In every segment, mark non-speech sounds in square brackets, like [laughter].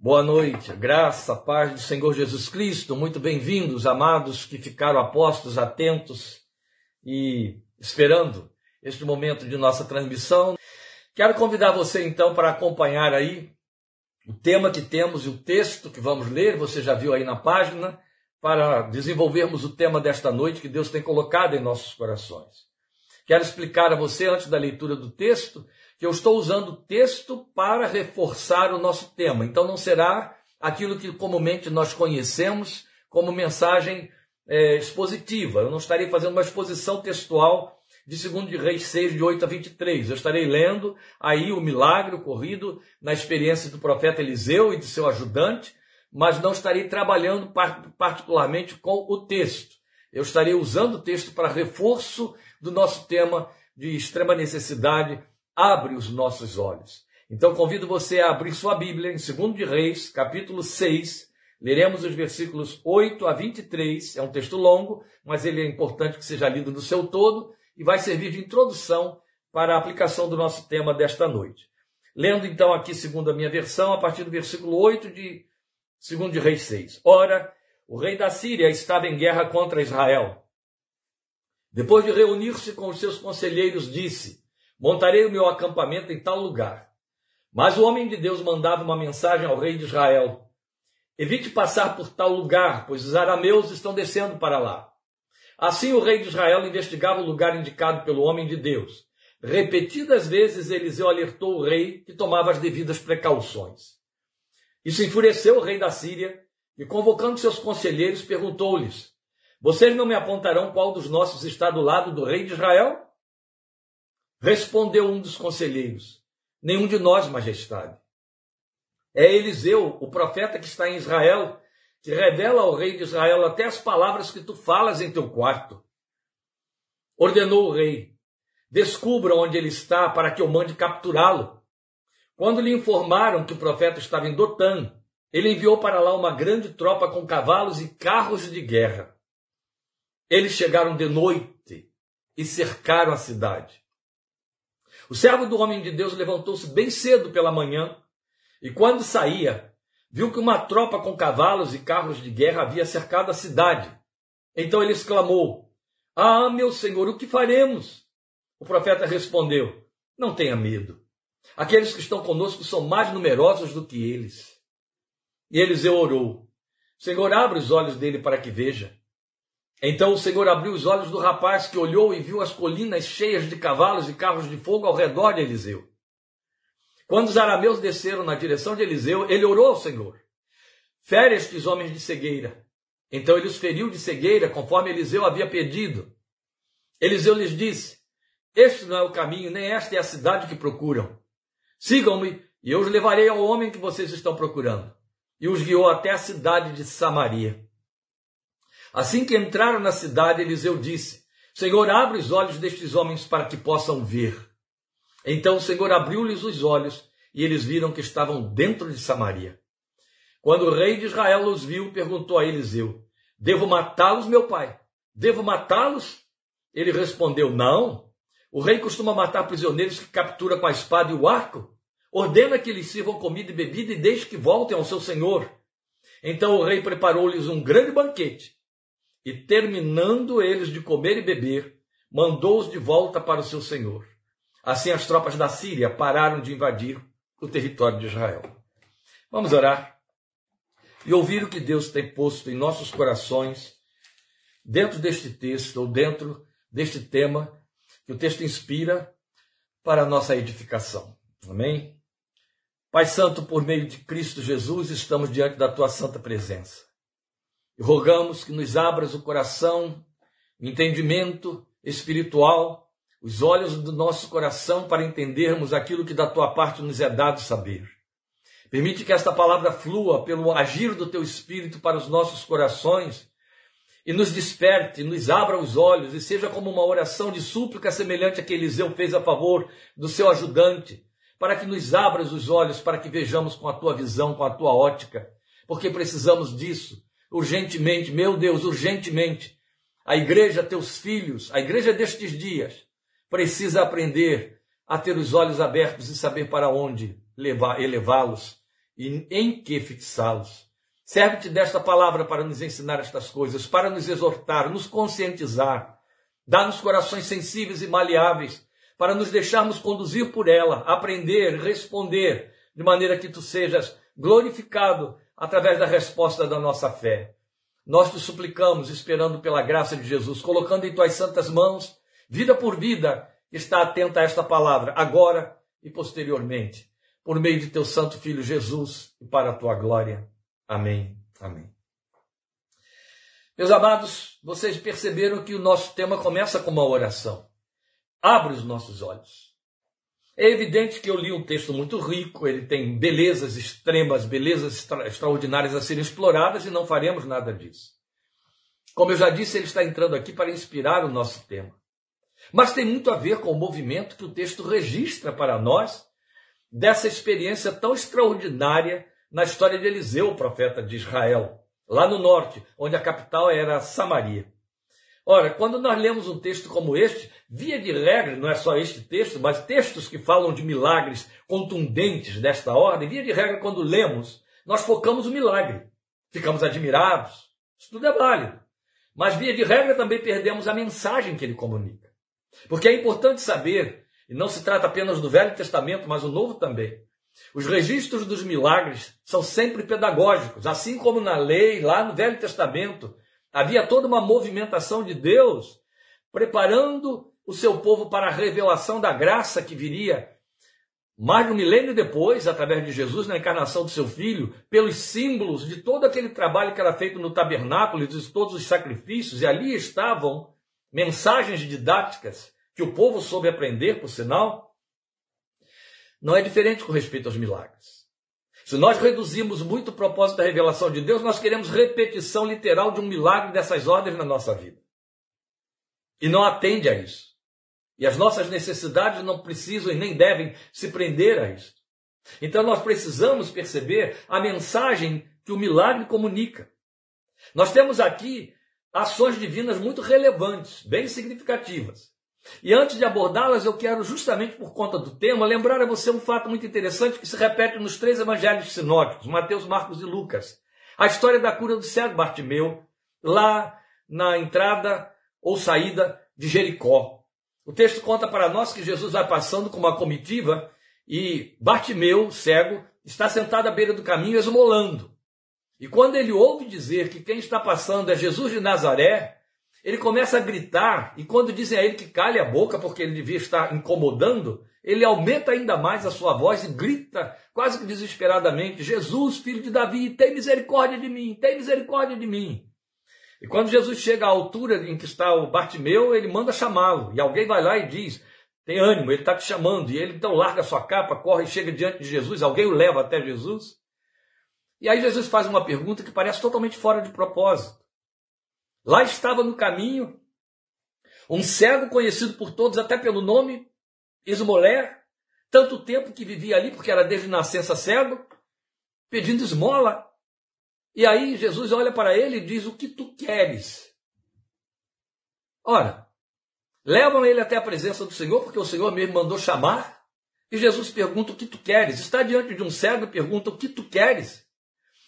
Boa noite, graça, paz do Senhor Jesus Cristo. Muito bem-vindos, amados que ficaram apostos, atentos e esperando este momento de nossa transmissão. Quero convidar você então para acompanhar aí o tema que temos e o texto que vamos ler, você já viu aí na página, para desenvolvermos o tema desta noite que Deus tem colocado em nossos corações. Quero explicar a você, antes da leitura do texto, que eu estou usando o texto para reforçar o nosso tema. Então não será aquilo que comumente nós conhecemos como mensagem é, expositiva. Eu não estarei fazendo uma exposição textual de 2 de Reis 6, de 8 a 23. Eu estarei lendo aí o milagre ocorrido na experiência do profeta Eliseu e de seu ajudante, mas não estarei trabalhando particularmente com o texto. Eu estarei usando o texto para reforço do nosso tema de extrema necessidade abre os nossos olhos. Então convido você a abrir sua Bíblia em 2 de Reis, capítulo 6. Leremos os versículos 8 a 23. É um texto longo, mas ele é importante que seja lido no seu todo e vai servir de introdução para a aplicação do nosso tema desta noite. Lendo então aqui, segundo a minha versão, a partir do versículo 8 de 2 de Reis 6. Ora, o rei da Síria estava em guerra contra Israel. Depois de reunir-se com os seus conselheiros, disse: Montarei o meu acampamento em tal lugar. Mas o homem de Deus mandava uma mensagem ao rei de Israel: Evite passar por tal lugar, pois os arameus estão descendo para lá. Assim o rei de Israel investigava o lugar indicado pelo homem de Deus. Repetidas vezes Eliseu alertou o rei que tomava as devidas precauções. Isso enfureceu o rei da Síria e, convocando seus conselheiros, perguntou-lhes: Vocês não me apontarão qual dos nossos está do lado do rei de Israel? Respondeu um dos conselheiros: Nenhum de nós, majestade. É Eliseu, o profeta que está em Israel, que revela ao rei de Israel até as palavras que tu falas em teu quarto. Ordenou o rei: Descubra onde ele está para que eu mande capturá-lo. Quando lhe informaram que o profeta estava em Dotã, ele enviou para lá uma grande tropa com cavalos e carros de guerra. Eles chegaram de noite e cercaram a cidade. O servo do homem de Deus levantou-se bem cedo pela manhã e, quando saía, viu que uma tropa com cavalos e carros de guerra havia cercado a cidade. Então ele exclamou: Ah, meu senhor, o que faremos? O profeta respondeu: Não tenha medo. Aqueles que estão conosco são mais numerosos do que eles. E Eliseu orou: Senhor, abre os olhos dele para que veja. Então o Senhor abriu os olhos do rapaz que olhou e viu as colinas cheias de cavalos e carros de fogo ao redor de Eliseu. Quando os arameus desceram na direção de Eliseu, ele orou ao Senhor: Fere estes homens de cegueira. Então ele os feriu de cegueira, conforme Eliseu havia pedido. Eliseu lhes disse: Este não é o caminho, nem esta é a cidade que procuram. Sigam-me, e eu os levarei ao homem que vocês estão procurando. E os guiou até a cidade de Samaria. Assim que entraram na cidade, Eliseu disse: Senhor, abre os olhos destes homens para que possam ver. Então o Senhor abriu-lhes os olhos e eles viram que estavam dentro de Samaria. Quando o rei de Israel os viu, perguntou a Eliseu: Devo matá-los, meu pai? Devo matá-los? Ele respondeu: Não. O rei costuma matar prisioneiros que captura com a espada e o arco. Ordena que lhes sirvam comida e bebida e deixe que voltem ao seu senhor. Então o rei preparou-lhes um grande banquete e, terminando eles de comer e beber, mandou-os de volta para o seu senhor. Assim as tropas da Síria pararam de invadir o território de Israel. Vamos orar e ouvir o que Deus tem posto em nossos corações dentro deste texto ou dentro deste tema que o texto inspira para a nossa edificação. Amém? Pai Santo, por meio de Cristo Jesus, estamos diante da tua santa presença. E rogamos que nos abras o coração, o entendimento espiritual, os olhos do nosso coração para entendermos aquilo que da tua parte nos é dado saber. Permite que esta palavra flua pelo agir do teu espírito para os nossos corações e nos desperte, nos abra os olhos e seja como uma oração de súplica semelhante a que Eliseu fez a favor do seu ajudante, para que nos abras os olhos para que vejamos com a tua visão, com a tua ótica, porque precisamos disso urgentemente, meu Deus, urgentemente. A igreja, teus filhos, a igreja destes dias, precisa aprender a ter os olhos abertos e saber para onde elevá-los e em que fixá-los. Serve-te desta palavra para nos ensinar estas coisas, para nos exortar, nos conscientizar, dar-nos corações sensíveis e maleáveis, para nos deixarmos conduzir por ela, aprender, responder, de maneira que tu sejas glorificado através da resposta da nossa fé. Nós te suplicamos, esperando pela graça de Jesus, colocando em tuas santas mãos, vida por vida, está atenta a esta palavra, agora e posteriormente, por meio de teu santo filho Jesus e para a tua glória. Amém. Amém. Meus amados, vocês perceberam que o nosso tema começa com uma oração. Abre os nossos olhos. É evidente que eu li um texto muito rico, ele tem belezas extremas, belezas extra extraordinárias a serem exploradas e não faremos nada disso. Como eu já disse, ele está entrando aqui para inspirar o nosso tema. Mas tem muito a ver com o movimento que o texto registra para nós dessa experiência tão extraordinária na história de Eliseu, o profeta de Israel, lá no norte, onde a capital era Samaria. Ora, quando nós lemos um texto como este, via de regra, não é só este texto, mas textos que falam de milagres contundentes desta ordem, via de regra, quando lemos, nós focamos o milagre. Ficamos admirados. Isso tudo é válido. Mas, via de regra, também perdemos a mensagem que ele comunica. Porque é importante saber, e não se trata apenas do Velho Testamento, mas o Novo também. Os registros dos milagres são sempre pedagógicos, assim como na lei, lá no Velho Testamento, Havia toda uma movimentação de Deus preparando o seu povo para a revelação da graça que viria mais de um milênio depois, através de Jesus, na encarnação do seu filho, pelos símbolos de todo aquele trabalho que era feito no tabernáculo, de todos os sacrifícios, e ali estavam mensagens didáticas que o povo soube aprender, por sinal, não é diferente com respeito aos milagres. Se nós reduzimos muito o propósito da revelação de Deus, nós queremos repetição literal de um milagre dessas ordens na nossa vida. E não atende a isso. E as nossas necessidades não precisam e nem devem se prender a isso. Então nós precisamos perceber a mensagem que o milagre comunica. Nós temos aqui ações divinas muito relevantes, bem significativas. E antes de abordá-las, eu quero, justamente por conta do tema, lembrar a você um fato muito interessante que se repete nos três evangelhos sinóticos, Mateus, Marcos e Lucas. A história da cura do cego Bartimeu, lá na entrada ou saída de Jericó. O texto conta para nós que Jesus vai passando com uma comitiva e Bartimeu, cego, está sentado à beira do caminho esmolando. E quando ele ouve dizer que quem está passando é Jesus de Nazaré, ele começa a gritar, e quando dizem a ele que cale a boca porque ele devia estar incomodando, ele aumenta ainda mais a sua voz e grita, quase que desesperadamente: Jesus, filho de Davi, tem misericórdia de mim, tem misericórdia de mim. E quando Jesus chega à altura em que está o Bartimeu, ele manda chamá-lo, e alguém vai lá e diz: tem ânimo, ele está te chamando. E ele então larga sua capa, corre e chega diante de Jesus, alguém o leva até Jesus. E aí Jesus faz uma pergunta que parece totalmente fora de propósito. Lá estava no caminho um cego conhecido por todos, até pelo nome, Esmolé, tanto tempo que vivia ali, porque era desde nascença cego, pedindo esmola. E aí Jesus olha para ele e diz: O que tu queres? Ora, levam ele até a presença do Senhor, porque o Senhor mesmo mandou chamar. E Jesus pergunta: O que tu queres? Está diante de um cego e pergunta: O que tu queres?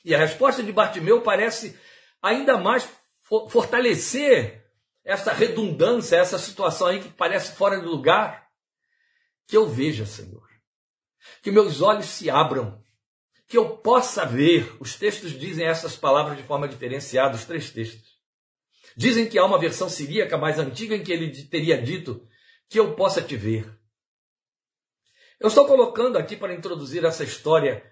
E a resposta de Bartimeu parece ainda mais fortalecer essa redundância, essa situação aí que parece fora de lugar, que eu veja, Senhor. Que meus olhos se abram, que eu possa ver. Os textos dizem essas palavras de forma diferenciada, os três textos. Dizem que há uma versão siríaca mais antiga em que ele teria dito que eu possa te ver. Eu estou colocando aqui para introduzir essa história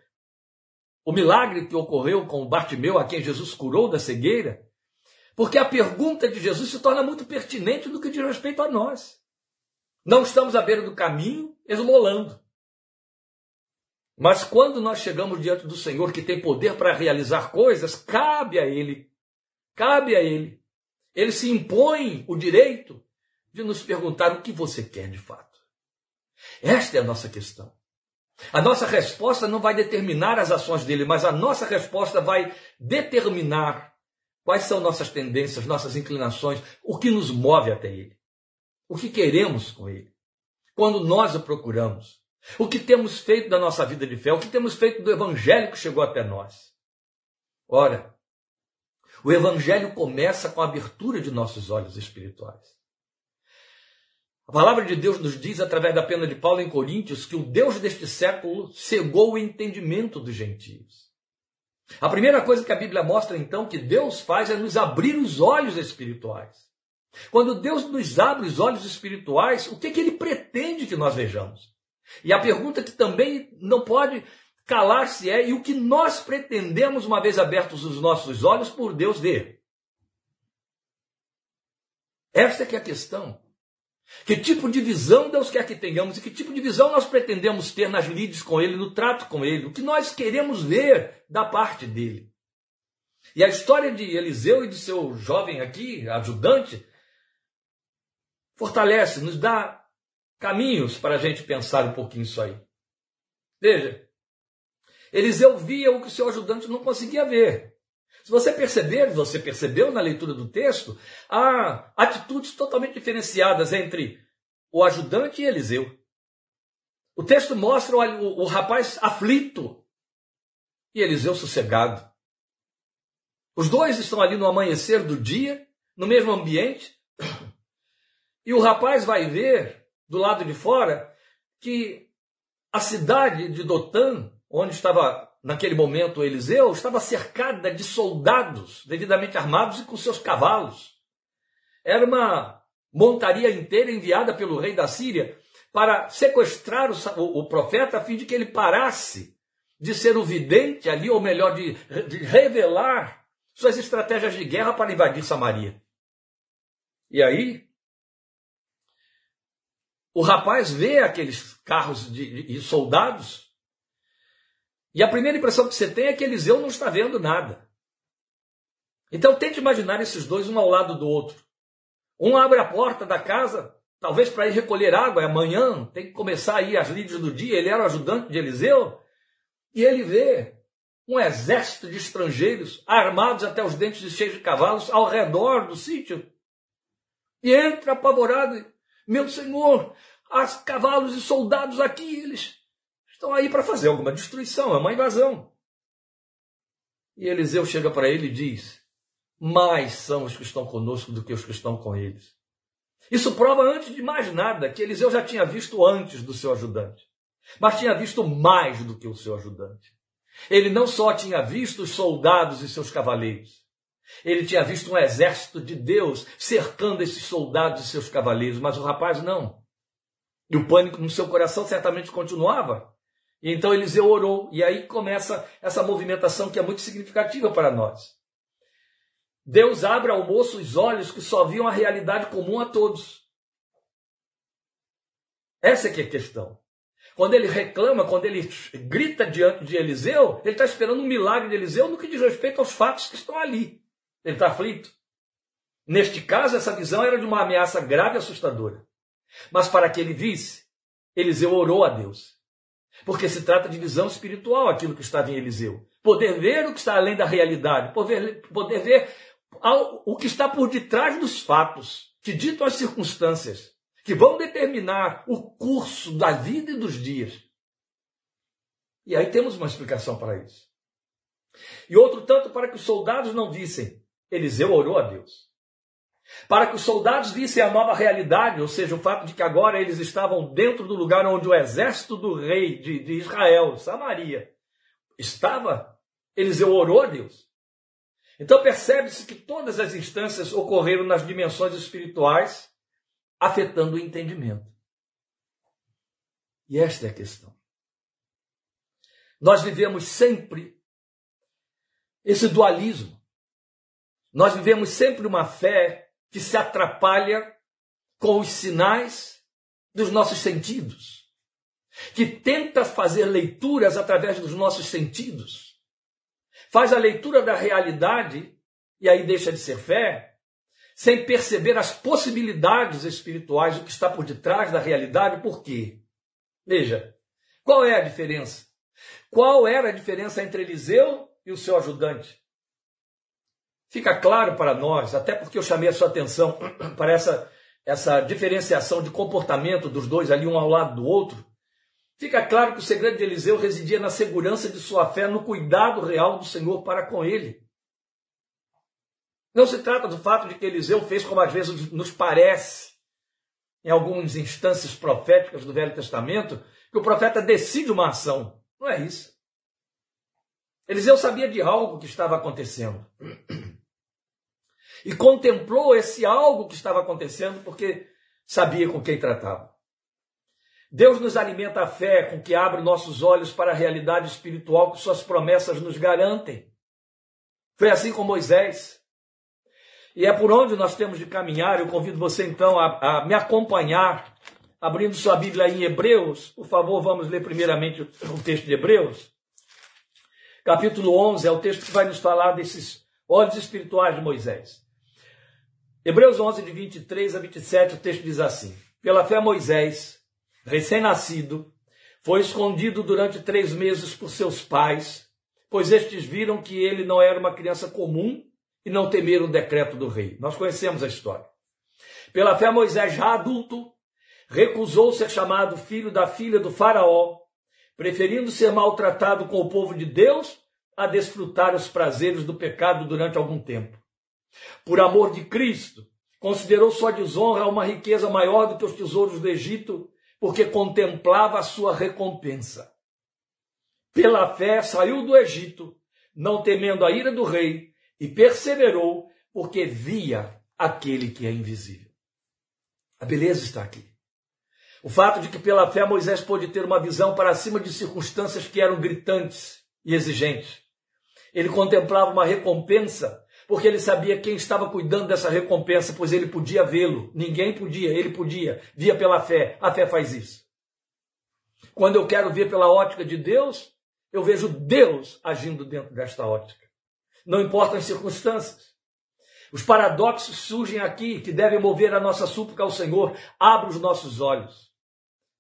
o milagre que ocorreu com Bartimeu, a quem Jesus curou da cegueira, porque a pergunta de Jesus se torna muito pertinente no que diz respeito a nós. Não estamos à beira do caminho esmolando. Mas quando nós chegamos diante do Senhor que tem poder para realizar coisas, cabe a Ele, cabe a Ele. Ele se impõe o direito de nos perguntar o que você quer de fato. Esta é a nossa questão. A nossa resposta não vai determinar as ações dele, mas a nossa resposta vai determinar Quais são nossas tendências, nossas inclinações, o que nos move até Ele? O que queremos com Ele? Quando nós o procuramos, O que temos feito da nossa vida de fé? O que temos feito do evangelho que chegou até nós? Ora, o evangelho começa com a abertura de nossos olhos espirituais. A palavra de Deus nos diz, através da pena de Paulo em Coríntios, que o Deus deste século cegou o entendimento dos gentios. A primeira coisa que a Bíblia mostra, então, que Deus faz é nos abrir os olhos espirituais. Quando Deus nos abre os olhos espirituais, o que, que Ele pretende que nós vejamos? E a pergunta que também não pode calar-se é: e o que nós pretendemos, uma vez abertos os nossos olhos, por Deus ver? Esta é que é a questão. Que tipo de visão Deus quer que tenhamos e que tipo de visão nós pretendemos ter nas lides com Ele, no trato com Ele, o que nós queremos ver da parte dele. E a história de Eliseu e de seu jovem aqui, ajudante, fortalece, nos dá caminhos para a gente pensar um pouquinho isso aí. Veja, Eliseu via o que o seu ajudante não conseguia ver. Se você perceber, você percebeu na leitura do texto, há atitudes totalmente diferenciadas entre o ajudante e Eliseu. O texto mostra o, o, o rapaz aflito e Eliseu sossegado. Os dois estão ali no amanhecer do dia, no mesmo ambiente, e o rapaz vai ver do lado de fora que a cidade de Dotã, onde estava naquele momento Eliseu, estava cercada de soldados devidamente armados e com seus cavalos. Era uma montaria inteira enviada pelo rei da Síria para sequestrar o, o profeta a fim de que ele parasse de ser o vidente ali, ou melhor, de, de revelar suas estratégias de guerra para invadir Samaria. E aí, o rapaz vê aqueles carros de, de, de soldados e a primeira impressão que você tem é que Eliseu não está vendo nada. Então tente imaginar esses dois um ao lado do outro. Um abre a porta da casa, talvez para ir recolher água, é amanhã, tem que começar aí as lides do dia, ele era o ajudante de Eliseu, e ele vê um exército de estrangeiros armados até os dentes e cheios de cavalos ao redor do sítio. E entra apavorado, meu senhor, há cavalos e soldados aqui, eles estão aí para fazer alguma destruição, é uma invasão. E Eliseu chega para ele e diz: Mais são os que estão conosco do que os que estão com eles. Isso prova, antes de mais nada, que Eliseu já tinha visto antes do seu ajudante, mas tinha visto mais do que o seu ajudante. Ele não só tinha visto os soldados e seus cavaleiros, ele tinha visto um exército de Deus cercando esses soldados e seus cavaleiros, mas o rapaz não. E o pânico no seu coração certamente continuava. E então Eliseu orou, e aí começa essa movimentação que é muito significativa para nós. Deus abre ao moço os olhos que só viam a realidade comum a todos. Essa é que é a questão. Quando ele reclama, quando ele grita diante de Eliseu, ele está esperando um milagre de Eliseu no que diz respeito aos fatos que estão ali. Ele está aflito. Neste caso, essa visão era de uma ameaça grave e assustadora. Mas para que ele visse, Eliseu orou a Deus. Porque se trata de visão espiritual, aquilo que estava em Eliseu. Poder ver o que está além da realidade, poder, poder ver o que está por detrás dos fatos, que ditam as circunstâncias, que vão determinar o curso da vida e dos dias. E aí temos uma explicação para isso. E outro tanto para que os soldados não vissem. Eliseu orou a Deus para que os soldados vissem a nova realidade, ou seja, o fato de que agora eles estavam dentro do lugar onde o exército do rei de, de Israel, Samaria, estava, Eliseu orou a Deus. Então percebe-se que todas as instâncias ocorreram nas dimensões espirituais, afetando o entendimento. E esta é a questão. Nós vivemos sempre esse dualismo. Nós vivemos sempre uma fé que se atrapalha com os sinais dos nossos sentidos, que tenta fazer leituras através dos nossos sentidos, faz a leitura da realidade e aí deixa de ser fé, sem perceber as possibilidades espirituais, o que está por detrás da realidade, por quê? Veja, qual é a diferença? Qual era a diferença entre Eliseu e o seu ajudante? Fica claro para nós, até porque eu chamei a sua atenção [clears throat] para essa, essa diferenciação de comportamento dos dois ali, um ao lado do outro. Fica claro que o segredo de Eliseu residia na segurança de sua fé, no cuidado real do Senhor para com ele. Não se trata do fato de que Eliseu fez como às vezes nos parece, em algumas instâncias proféticas do Velho Testamento, que o profeta decide uma ação. Não é isso. Eliseu sabia de algo que estava acontecendo. [clears throat] E contemplou esse algo que estava acontecendo porque sabia com quem tratava. Deus nos alimenta a fé com que abre nossos olhos para a realidade espiritual que suas promessas nos garantem. Foi assim com Moisés. E é por onde nós temos de caminhar. Eu convido você então a, a me acompanhar, abrindo sua Bíblia em Hebreus. Por favor, vamos ler primeiramente o texto de Hebreus. Capítulo 11 é o texto que vai nos falar desses olhos espirituais de Moisés. Hebreus 11, de 23 a 27, o texto diz assim: Pela fé, Moisés recém-nascido, foi escondido durante três meses por seus pais, pois estes viram que ele não era uma criança comum e não temeram o decreto do rei. Nós conhecemos a história. Pela fé, Moisés, já adulto, recusou ser chamado filho da filha do Faraó, preferindo ser maltratado com o povo de Deus a desfrutar os prazeres do pecado durante algum tempo. Por amor de Cristo, considerou sua desonra uma riqueza maior do que os tesouros do Egito porque contemplava a sua recompensa. Pela fé saiu do Egito, não temendo a ira do rei, e perseverou, porque via aquele que é invisível. A beleza está aqui. O fato de que pela fé Moisés pôde ter uma visão para cima de circunstâncias que eram gritantes e exigentes. Ele contemplava uma recompensa porque ele sabia quem estava cuidando dessa recompensa, pois ele podia vê-lo. Ninguém podia, ele podia. Via pela fé. A fé faz isso. Quando eu quero ver pela ótica de Deus, eu vejo Deus agindo dentro desta ótica. Não importam as circunstâncias. Os paradoxos surgem aqui que devem mover a nossa súplica ao Senhor. Abra os nossos olhos.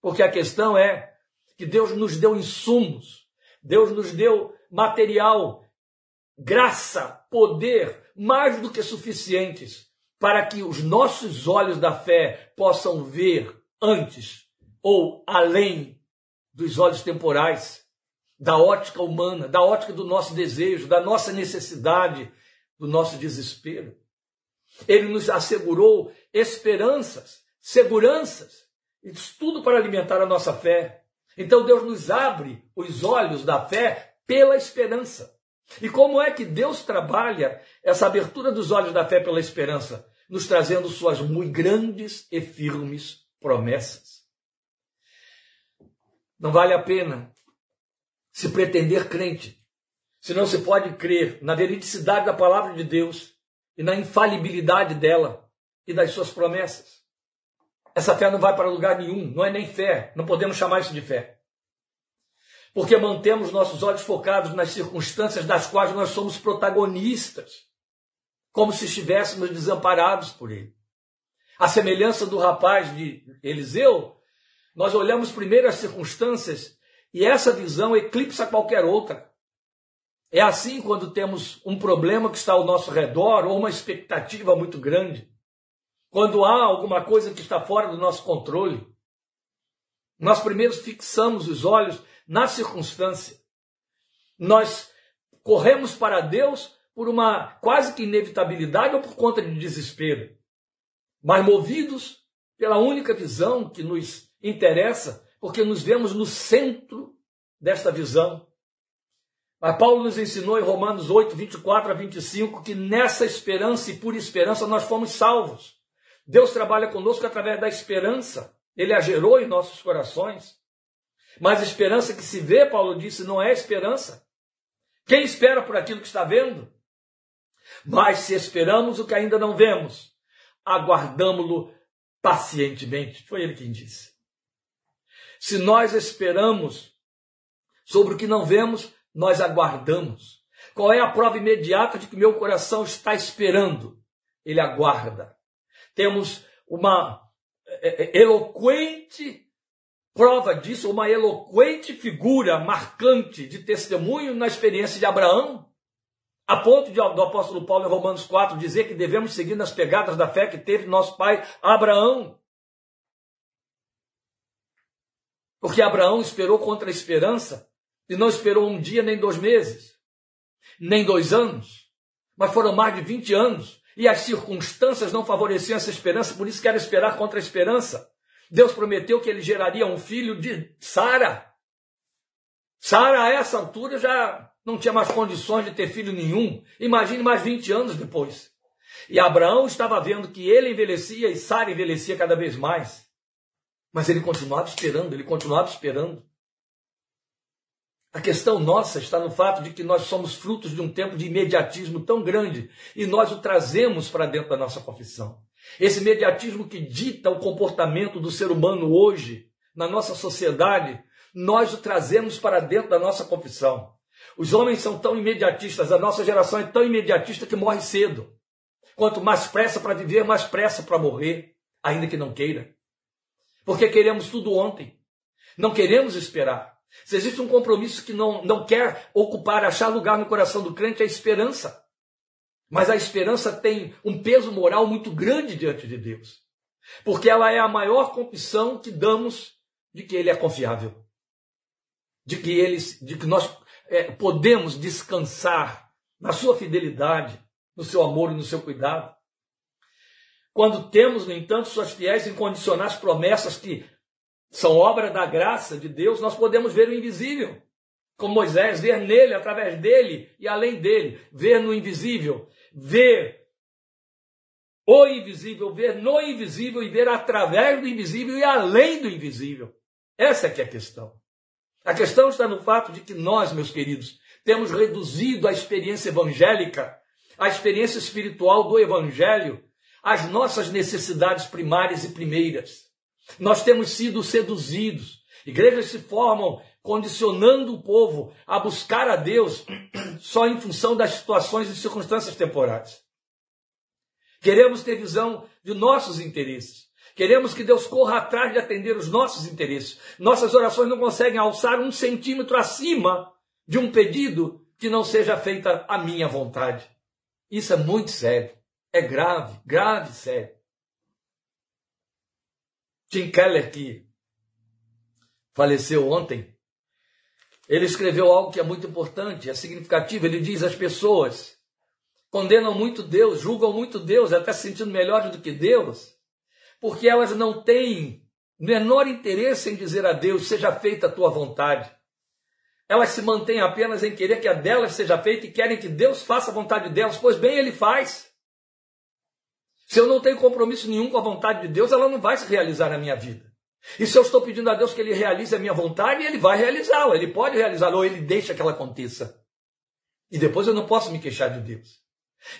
Porque a questão é que Deus nos deu insumos, Deus nos deu material graça, poder, mais do que suficientes para que os nossos olhos da fé possam ver antes ou além dos olhos temporais, da ótica humana, da ótica do nosso desejo, da nossa necessidade, do nosso desespero. Ele nos assegurou esperanças, seguranças, isso tudo para alimentar a nossa fé. Então Deus nos abre os olhos da fé pela esperança. E como é que Deus trabalha essa abertura dos olhos da fé pela esperança? Nos trazendo suas muito grandes e firmes promessas. Não vale a pena se pretender crente, se não se pode crer na veridicidade da palavra de Deus e na infalibilidade dela e das suas promessas. Essa fé não vai para lugar nenhum, não é nem fé, não podemos chamar isso de fé porque mantemos nossos olhos focados nas circunstâncias das quais nós somos protagonistas, como se estivéssemos desamparados por ele. A semelhança do rapaz de Eliseu, nós olhamos primeiro as circunstâncias e essa visão eclipsa qualquer outra. É assim quando temos um problema que está ao nosso redor ou uma expectativa muito grande. Quando há alguma coisa que está fora do nosso controle. Nós primeiro fixamos os olhos na circunstância. Nós corremos para Deus por uma quase que inevitabilidade ou por conta de desespero, mas movidos pela única visão que nos interessa, porque nos vemos no centro desta visão. Mas Paulo nos ensinou em Romanos 8, 24 a 25 que nessa esperança e por esperança nós fomos salvos. Deus trabalha conosco através da esperança. Ele a gerou em nossos corações. Mas esperança que se vê, Paulo disse, não é esperança. Quem espera por aquilo que está vendo? Mas se esperamos o que ainda não vemos, aguardamos-lo pacientemente. Foi ele quem disse. Se nós esperamos sobre o que não vemos, nós aguardamos. Qual é a prova imediata de que meu coração está esperando? Ele aguarda. Temos uma eloquente Prova disso, uma eloquente figura marcante de testemunho na experiência de Abraão, a ponto de, do apóstolo Paulo em Romanos 4 dizer que devemos seguir nas pegadas da fé que teve nosso pai Abraão. Porque Abraão esperou contra a esperança e não esperou um dia nem dois meses, nem dois anos, mas foram mais de 20 anos e as circunstâncias não favoreciam essa esperança, por isso que era esperar contra a esperança. Deus prometeu que ele geraria um filho de Sara. Sara, a essa altura, já não tinha mais condições de ter filho nenhum. Imagine mais 20 anos depois. E Abraão estava vendo que ele envelhecia e Sara envelhecia cada vez mais. Mas ele continuava esperando, ele continuava esperando. A questão nossa está no fato de que nós somos frutos de um tempo de imediatismo tão grande e nós o trazemos para dentro da nossa confissão. Esse imediatismo que dita o comportamento do ser humano hoje, na nossa sociedade, nós o trazemos para dentro da nossa confissão. Os homens são tão imediatistas, a nossa geração é tão imediatista que morre cedo. Quanto mais pressa para viver, mais pressa para morrer, ainda que não queira. Porque queremos tudo ontem. Não queremos esperar. Se existe um compromisso que não, não quer ocupar, achar lugar no coração do crente, é a esperança. Mas a esperança tem um peso moral muito grande diante de Deus. Porque ela é a maior confissão que damos de que Ele é confiável. De que, ele, de que nós é, podemos descansar na sua fidelidade, no seu amor e no seu cuidado. Quando temos, no entanto, suas fiéis incondicionais promessas que são obra da graça de Deus, nós podemos ver o invisível. Como Moisés, ver nele, através dele e além dele, ver no invisível, ver o invisível, ver no invisível e ver através do invisível e além do invisível. Essa é que é a questão. A questão está no fato de que nós, meus queridos, temos reduzido a experiência evangélica, a experiência espiritual do evangelho, às nossas necessidades primárias e primeiras. Nós temos sido seduzidos. Igrejas se formam condicionando o povo a buscar a Deus [clears throat] só em função das situações e circunstâncias temporais. Queremos ter visão de nossos interesses. Queremos que Deus corra atrás de atender os nossos interesses. Nossas orações não conseguem alçar um centímetro acima de um pedido que não seja feita a minha vontade. Isso é muito sério. É grave, grave, sério. Tim Keller, que faleceu ontem, ele escreveu algo que é muito importante, é significativo. Ele diz: as pessoas condenam muito Deus, julgam muito Deus, até se sentindo melhores do que Deus, porque elas não têm menor interesse em dizer a Deus: seja feita a tua vontade. Elas se mantêm apenas em querer que a delas seja feita e querem que Deus faça a vontade delas, pois bem, Ele faz. Se eu não tenho compromisso nenhum com a vontade de Deus, ela não vai se realizar na minha vida. E se eu estou pedindo a Deus que Ele realize a minha vontade, Ele vai realizá-la. Ele pode realizá-la ou Ele deixa que ela aconteça. E depois eu não posso me queixar de Deus.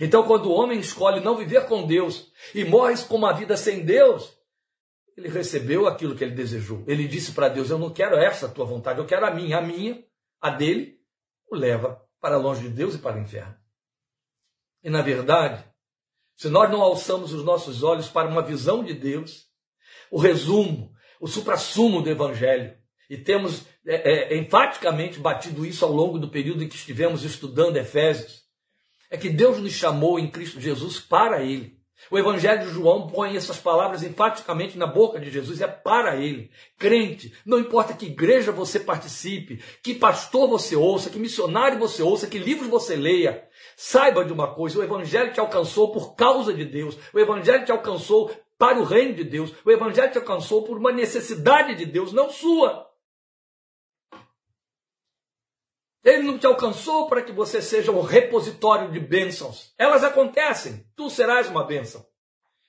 Então, quando o homem escolhe não viver com Deus e morre com uma vida sem Deus, ele recebeu aquilo que ele desejou. Ele disse para Deus: Eu não quero essa tua vontade, eu quero a minha. A minha, a dele, o leva para longe de Deus e para o inferno. E na verdade, se nós não alçamos os nossos olhos para uma visão de Deus, o resumo, o suprassumo do Evangelho, e temos é, é, enfaticamente batido isso ao longo do período em que estivemos estudando Efésios, é que Deus nos chamou em Cristo Jesus para Ele. O Evangelho de João põe essas palavras enfaticamente na boca de Jesus, é para ele. Crente, não importa que igreja você participe, que pastor você ouça, que missionário você ouça, que livros você leia, Saiba de uma coisa: o Evangelho te alcançou por causa de Deus, o Evangelho te alcançou para o reino de Deus, o Evangelho te alcançou por uma necessidade de Deus, não sua. Ele não te alcançou para que você seja um repositório de bênçãos. Elas acontecem, tu serás uma bênção.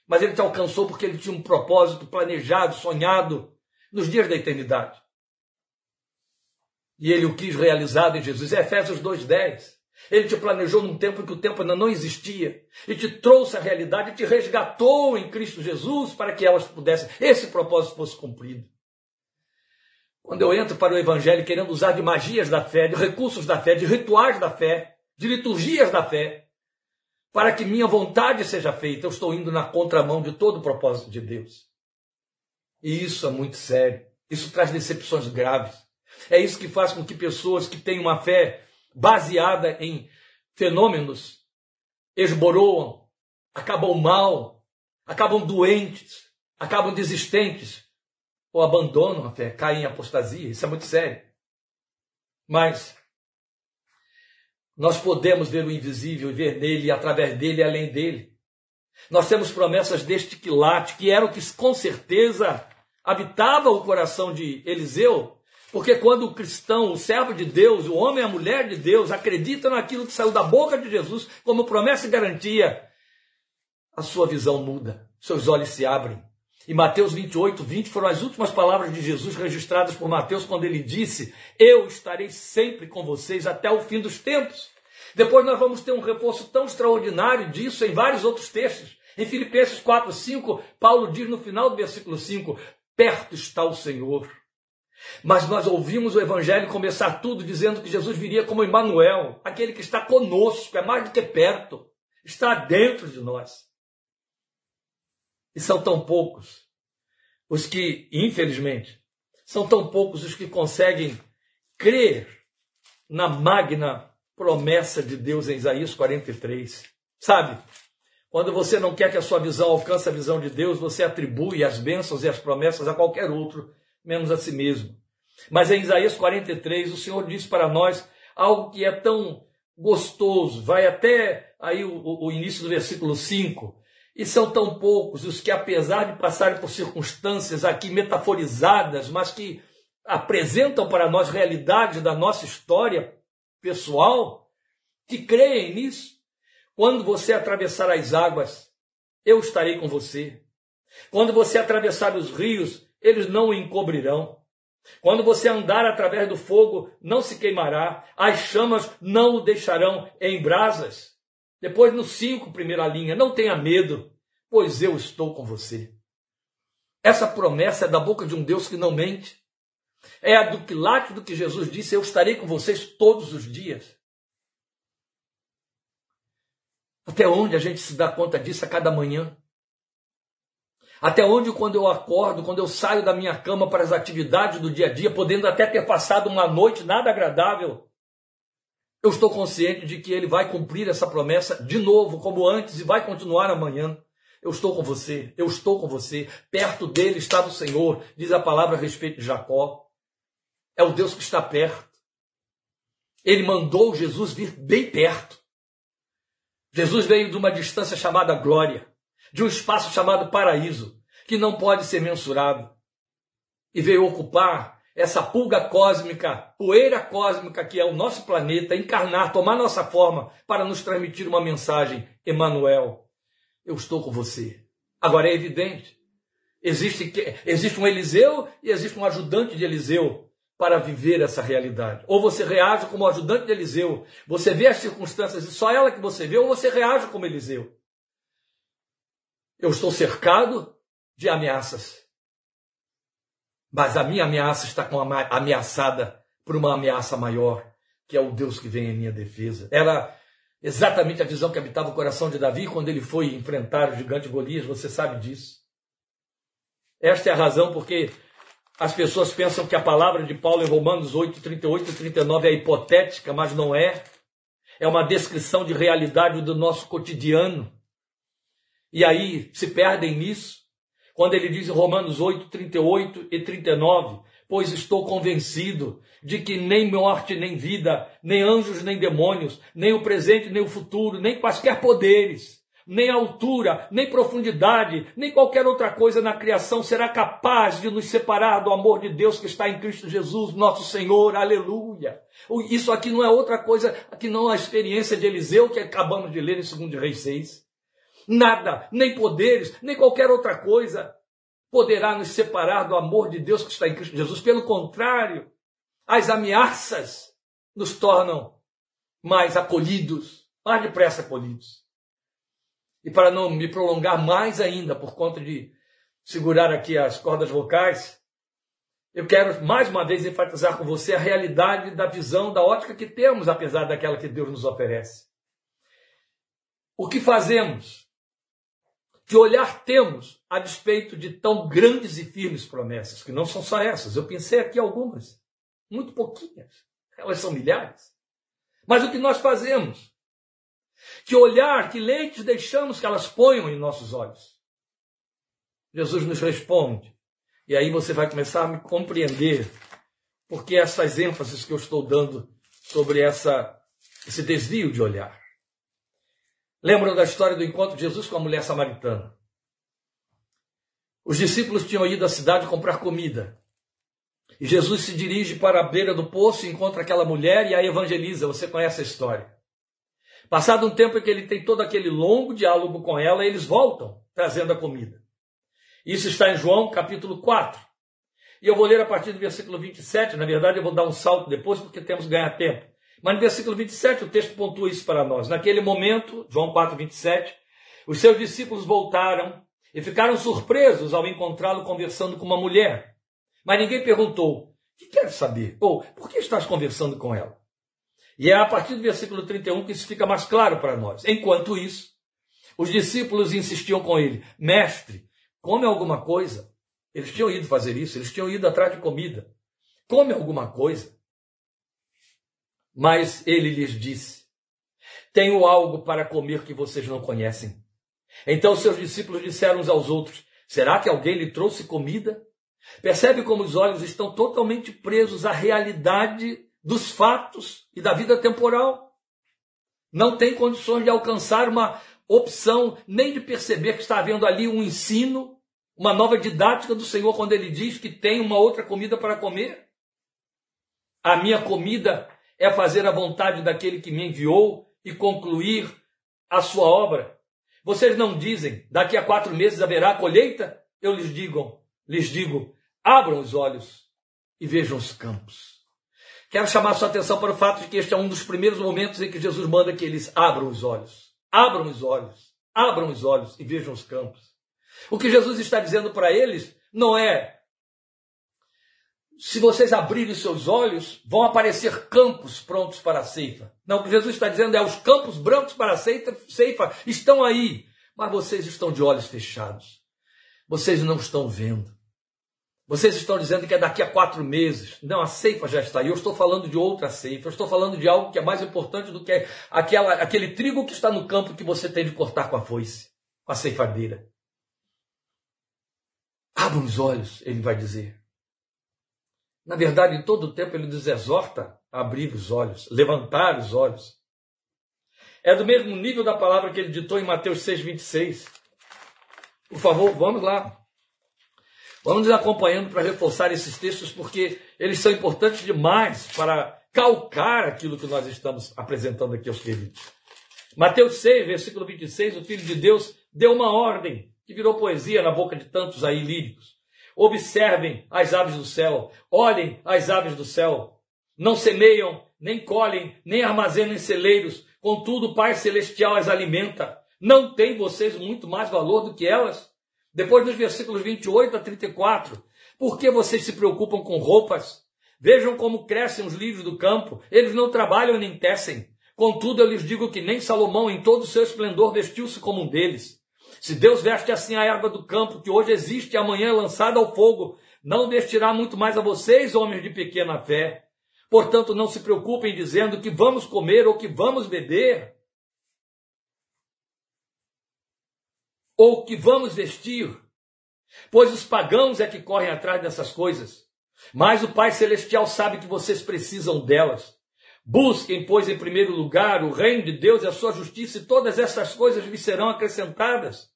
Mas ele te alcançou porque ele tinha um propósito planejado, sonhado nos dias da eternidade. E ele o quis realizado em Jesus. Efésios 2,10. Ele te planejou num tempo em que o tempo ainda não existia. E te trouxe a realidade e te resgatou em Cristo Jesus para que elas pudessem, esse propósito fosse cumprido. Quando eu entro para o Evangelho querendo usar de magias da fé, de recursos da fé, de rituais da fé, de liturgias da fé, para que minha vontade seja feita, eu estou indo na contramão de todo o propósito de Deus. E isso é muito sério. Isso traz decepções graves. É isso que faz com que pessoas que têm uma fé baseada em fenômenos, esboroam, acabam mal, acabam doentes, acabam desistentes, ou abandonam a fé, caem em apostasia. Isso é muito sério. Mas nós podemos ver o invisível e ver nele, e através dele e além dele. Nós temos promessas deste quilate, que era o que com certeza habitava o coração de Eliseu, porque quando o cristão, o servo de Deus, o homem e a mulher de Deus acreditam naquilo que saiu da boca de Jesus como promessa e garantia, a sua visão muda, seus olhos se abrem. E Mateus 28, 20 foram as últimas palavras de Jesus registradas por Mateus quando ele disse: Eu estarei sempre com vocês até o fim dos tempos. Depois nós vamos ter um reforço tão extraordinário disso em vários outros textos. Em Filipenses 4, 5, Paulo diz no final do versículo 5: Perto está o Senhor. Mas nós ouvimos o Evangelho começar tudo dizendo que Jesus viria como Emmanuel, aquele que está conosco, é mais do que perto, está dentro de nós. E são tão poucos os que, infelizmente, são tão poucos os que conseguem crer na magna promessa de Deus em Isaías 43. Sabe? Quando você não quer que a sua visão alcance a visão de Deus, você atribui as bênçãos e as promessas a qualquer outro, menos a si mesmo. Mas em Isaías 43, o Senhor diz para nós algo que é tão gostoso, vai até aí o, o início do versículo 5. E são tão poucos os que, apesar de passarem por circunstâncias aqui metaforizadas, mas que apresentam para nós realidade da nossa história pessoal, que creem nisso. Quando você atravessar as águas, eu estarei com você. Quando você atravessar os rios, eles não o encobrirão. Quando você andar através do fogo, não se queimará, as chamas não o deixarão em brasas. Depois, no 5, primeira linha, não tenha medo, pois eu estou com você. Essa promessa é da boca de um Deus que não mente. É a do quilate do que Jesus disse: Eu estarei com vocês todos os dias. Até onde a gente se dá conta disso a cada manhã? Até onde, quando eu acordo, quando eu saio da minha cama para as atividades do dia a dia, podendo até ter passado uma noite nada agradável, eu estou consciente de que ele vai cumprir essa promessa de novo, como antes, e vai continuar amanhã. Eu estou com você, eu estou com você. Perto dele está o Senhor, diz a palavra a respeito de Jacó. É o Deus que está perto. Ele mandou Jesus vir bem perto. Jesus veio de uma distância chamada glória, de um espaço chamado paraíso, que não pode ser mensurado. E veio ocupar essa pulga cósmica, poeira cósmica que é o nosso planeta, encarnar, tomar nossa forma para nos transmitir uma mensagem. Emanuel, eu estou com você. Agora é evidente, existe, existe um Eliseu e existe um ajudante de Eliseu para viver essa realidade. Ou você reage como ajudante de Eliseu, você vê as circunstâncias e só ela que você vê, ou você reage como Eliseu. Eu estou cercado de ameaças. Mas a minha ameaça está com ameaçada por uma ameaça maior, que é o Deus que vem em minha defesa. Era exatamente a visão que habitava o coração de Davi quando ele foi enfrentar o gigante Golias, você sabe disso. Esta é a razão porque as pessoas pensam que a palavra de Paulo em Romanos 8, 38 e 39 é hipotética, mas não é. É uma descrição de realidade do nosso cotidiano. E aí se perdem nisso quando ele diz em Romanos 8, 38 e 39, pois estou convencido de que nem morte, nem vida, nem anjos, nem demônios, nem o presente, nem o futuro, nem quaisquer poderes, nem altura, nem profundidade, nem qualquer outra coisa na criação será capaz de nos separar do amor de Deus que está em Cristo Jesus, nosso Senhor. Aleluia. Isso aqui não é outra coisa que não a experiência de Eliseu que acabamos de ler em 2 Reis 6. Nada, nem poderes, nem qualquer outra coisa poderá nos separar do amor de Deus que está em Cristo Jesus. Pelo contrário, as ameaças nos tornam mais acolhidos, mais depressa acolhidos. E para não me prolongar mais ainda, por conta de segurar aqui as cordas vocais, eu quero mais uma vez enfatizar com você a realidade da visão, da ótica que temos, apesar daquela que Deus nos oferece. O que fazemos que olhar temos a despeito de tão grandes e firmes promessas, que não são só essas. Eu pensei aqui algumas, muito pouquinhas, elas são milhares. Mas o que nós fazemos? Que olhar, que leites deixamos que elas ponham em nossos olhos? Jesus nos responde E aí você vai começar a me compreender porque essas ênfases que eu estou dando sobre essa, esse desvio de olhar. Lembram da história do encontro de Jesus com a mulher samaritana? Os discípulos tinham ido à cidade comprar comida. E Jesus se dirige para a beira do poço, encontra aquela mulher e a evangeliza. Você conhece a história. Passado um tempo em que ele tem todo aquele longo diálogo com ela, eles voltam trazendo a comida. Isso está em João capítulo 4. E eu vou ler a partir do versículo 27, na verdade eu vou dar um salto depois porque temos que ganhar tempo. Mas no versículo 27 o texto pontua isso para nós. Naquele momento, João 4, 27, os seus discípulos voltaram e ficaram surpresos ao encontrá-lo conversando com uma mulher. Mas ninguém perguntou: que queres saber? Ou por que estás conversando com ela? E é a partir do versículo 31 que isso fica mais claro para nós. Enquanto isso, os discípulos insistiam com ele: Mestre, come alguma coisa. Eles tinham ido fazer isso, eles tinham ido atrás de comida. Come alguma coisa. Mas ele lhes disse: Tenho algo para comer que vocês não conhecem. Então seus discípulos disseram uns aos outros: Será que alguém lhe trouxe comida? Percebe como os olhos estão totalmente presos à realidade dos fatos e da vida temporal. Não tem condições de alcançar uma opção, nem de perceber que está havendo ali um ensino, uma nova didática do Senhor quando ele diz que tem uma outra comida para comer. A minha comida é fazer a vontade daquele que me enviou e concluir a sua obra. Vocês não dizem, daqui a quatro meses haverá colheita? Eu lhes digo, lhes digo, abram os olhos e vejam os campos. Quero chamar sua atenção para o fato de que este é um dos primeiros momentos em que Jesus manda que eles abram os olhos. Abram os olhos, abram os olhos e vejam os campos. O que Jesus está dizendo para eles não é se vocês abrirem seus olhos, vão aparecer campos prontos para a ceifa. Não, o que Jesus está dizendo é os campos brancos para a ceifa estão aí, mas vocês estão de olhos fechados. Vocês não estão vendo. Vocês estão dizendo que é daqui a quatro meses. Não, a ceifa já está aí. Eu estou falando de outra ceifa. Eu estou falando de algo que é mais importante do que aquela, aquele trigo que está no campo que você tem de cortar com a foice, com a ceifadeira. Abra os olhos, ele vai dizer. Na verdade, em todo o tempo ele nos exorta a abrir os olhos, levantar os olhos. É do mesmo nível da palavra que ele ditou em Mateus 6,26. Por favor, vamos lá. Vamos nos acompanhando para reforçar esses textos, porque eles são importantes demais para calcar aquilo que nós estamos apresentando aqui aos queridos. Mateus 6, versículo 26, o Filho de Deus deu uma ordem que virou poesia na boca de tantos aí líricos. Observem as aves do céu, olhem as aves do céu. Não semeiam, nem colhem, nem armazenam em celeiros, contudo o Pai Celestial as alimenta. Não tem vocês muito mais valor do que elas? Depois dos versículos 28 a 34, por que vocês se preocupam com roupas? Vejam como crescem os lírios do campo, eles não trabalham nem tecem. Contudo, eu lhes digo que nem Salomão, em todo o seu esplendor, vestiu-se como um deles. Se Deus veste assim a erva do campo, que hoje existe e amanhã é lançada ao fogo, não vestirá muito mais a vocês, homens de pequena fé. Portanto, não se preocupem dizendo que vamos comer ou que vamos beber, ou que vamos vestir, pois os pagãos é que correm atrás dessas coisas. Mas o Pai Celestial sabe que vocês precisam delas. Busquem, pois, em primeiro lugar o reino de Deus e a sua justiça, e todas essas coisas lhes serão acrescentadas.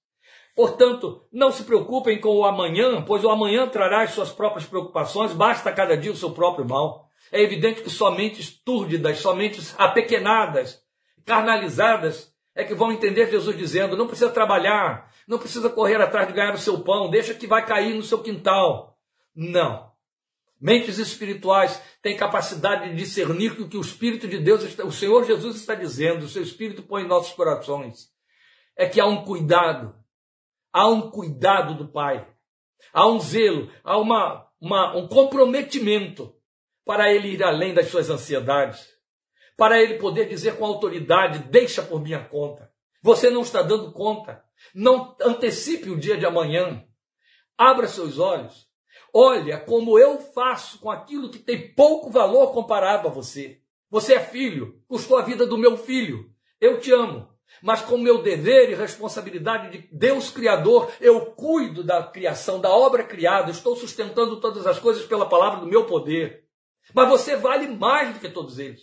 Portanto, não se preocupem com o amanhã, pois o amanhã trará as suas próprias preocupações, basta cada dia o seu próprio mal. É evidente que somente túrdidas, somente apequenadas, carnalizadas, é que vão entender Jesus dizendo: não precisa trabalhar, não precisa correr atrás de ganhar o seu pão, deixa que vai cair no seu quintal. Não. Mentes espirituais têm capacidade de discernir o que o Espírito de Deus, o Senhor Jesus está dizendo, o seu Espírito põe em nossos corações. É que há um cuidado, há um cuidado do Pai, há um zelo, há uma, uma, um comprometimento para ele ir além das suas ansiedades, para ele poder dizer com autoridade: deixa por minha conta. Você não está dando conta. Não antecipe o dia de amanhã. Abra seus olhos Olha como eu faço com aquilo que tem pouco valor comparado a você. Você é filho, custou a vida do meu filho. Eu te amo. Mas com meu dever e responsabilidade de Deus Criador, eu cuido da criação, da obra criada, estou sustentando todas as coisas pela palavra do meu poder. Mas você vale mais do que todos eles.